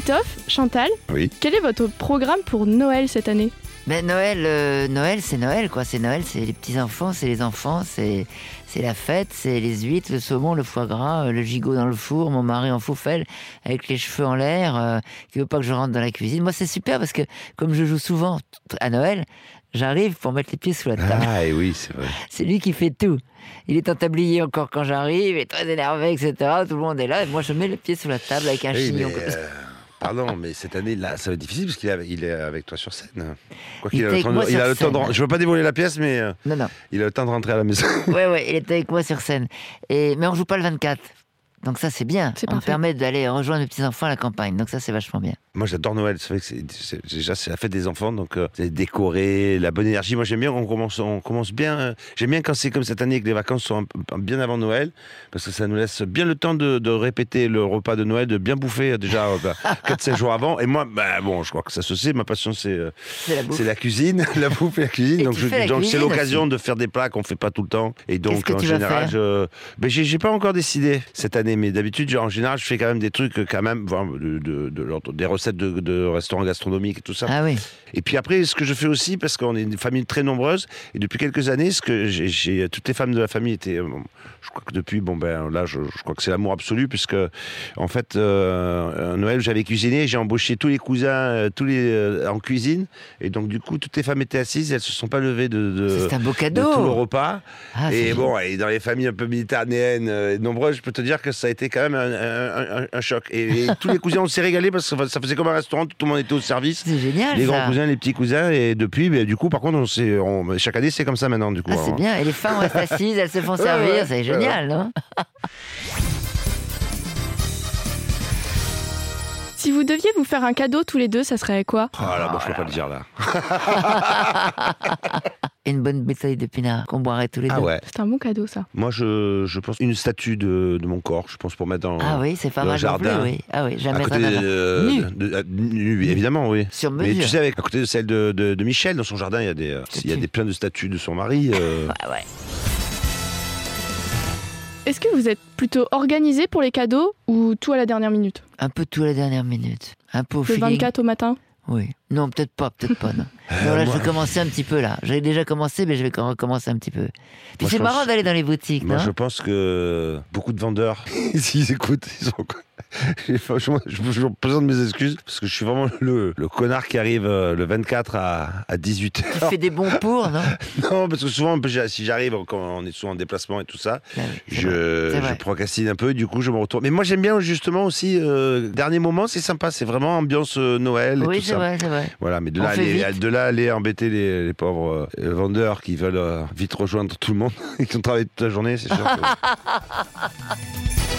Titoff, Chantal, Oui. quel est votre programme pour Noël cette année? Mais Noël, euh, Noël, c'est Noël, quoi. C'est Noël, c'est les petits enfants, c'est les enfants, c'est c'est la fête, c'est les huîtres, le saumon, le foie gras, euh, le gigot dans le four, mon mari en foufelle avec les cheveux en l'air, euh, qui veut pas que je rentre dans la cuisine. Moi, c'est super parce que comme je joue souvent à Noël, j'arrive pour mettre les pieds sous la table. Ah, et oui, c'est vrai. C'est lui qui fait tout. Il est en tablier encore quand j'arrive, il est très énervé, etc. Tout le monde est là, et moi je mets les pieds sous la table avec un Oui, chignon. mais, comme ça. Pardon, mais cette année, là, ça va être difficile parce qu'il est, avec- il est avec toi sur scène. Quoi Il qu'il a était le temps de- il a le temps de Je veux pas dévoiler la pièce, mais euh, Non, non. il a le temps de rentrer à la maison. Ouais, ouais, il était avec moi sur scène. Et, mais on joue pas le 24. Donc ça, c'est bien. C'est on me parfait. permet d'aller rejoindre mes petits-enfants à la campagne. Donc ça, c'est vachement bien. Moi, j'adore Noël. C'est vrai que c'est, c'est- déjà c'est la fête des enfants, donc euh, c'est décoré, la bonne énergie. Moi, j'aime bien qu'on commence, on commence bien. euh, j'aime bien quand c'est comme cette année que les vacances sont un bien avant Noël, parce que ça nous laisse bien le temps de, de répéter le repas de Noël, de bien bouffer euh, déjà 4-5 jours avant. Et moi, bah, bon, je crois que ça se sait. Ma passion, c'est euh, C'est la la cuisine, la bouffe et la cuisine. Et donc, tu je- fais la donc c'est l'occasion aussi. de faire des plats qu'on fait pas tout le temps. Et donc, que en tu vas général, faire? je, ben, j'ai, j'ai pas encore décidé cette année, mais d'habitude, en général, je fais quand même des trucs euh, quand même, voilà, de, de- de l'ordre- des recettes de, restaurants gastronomiques et tout ça. Ah oui. Et puis après, ce que je fais aussi, parce qu'on est une famille très nombreuse, et depuis quelques années, ce que j'ai, toutes les femmes de la famille étaient, euh, je crois que depuis, bon ben là, je, je crois que c'est l'amour absolu, puisque en fait, euh, à Noël, j'avais cuisiné, j'ai embauché tous les cousins, tous les euh, en cuisine, et donc du coup, toutes les femmes étaient assises, elles se sont pas levées de, un beau de cadeau. tout le repas. Ah, et bon, et dans les familles un peu méditerranéennes euh, nombreuses, je peux te dire que ça a été quand même un, un- un- un choc. Et, et tous les cousins, on s'est régalé parce que ça faisait comme un restaurant, tout le monde était au service. C'est génial Les ça. grands cousins, les petits cousins, et depuis, ben, du coup, par contre, on s'est- on- chaque année, c'est comme ça maintenant, du coup. Ah, c'est Alors, bien. Et les femmes restent assises, elles se font servir. c'est génial, non Si vous deviez vous faire un cadeau tous les deux, ça serait quoi? Ah là, bon, je peux pas le dire là. Une bonne bouteille de pinard qu'on boirait tous les Ah deux. ouais. C'est un bon cadeau ça. Moi, je, je pense une statue de, de mon corps, je pense pour mettre dans. Ah oui, c'est pas Dans le mal non plus, jardin. oui. Ah oui, À jamais côté ça. de, Nu. de- de- nu, évidemment, oui. Sur Mais mesure. tu sais, avec, à côté de celle de, de, de Michel, dans son jardin, il y a des, euh, il y a des plein de statues de son mari. euh, Ouais, ouais. Est-ce que vous êtes plutôt organisé pour les cadeaux ou tout à la dernière minute? Un peu tout à la dernière minute. Un peu au Le feeling. 24 au matin? Oui. Non, peut-être pas, peut-être pas, non. Euh, non, là, moi- je vais commencer un petit peu, là. J'avais déjà commencé, mais je vais recommencer un petit peu. Puis c'est marrant pense- d'aller dans les boutiques, Moi, non je pense que beaucoup de vendeurs, s'ils écoutent, ils ont. Franchement, je je présente mes excuses parce que je suis vraiment le, le connard qui arrive euh, le 24 à, à 18h. Tu fais des bons pour, non Non, parce que souvent, si j'arrive, quand on est souvent en déplacement et tout ça, Ah vrai, je, procrastine un peu, du coup, je me retourne. Mais moi, j'aime bien justement aussi, euh, dernier moment, c'est sympa, c'est vraiment ambiance euh, Noël et Oui, c'est vrai, c'est vrai. Voilà, mais de là, fait aller, de là aller embêter les, les pauvres euh, vendeurs qui veulent euh, vite rejoindre tout le monde et qui ont travaillé toute la journée, c'est sûr. que-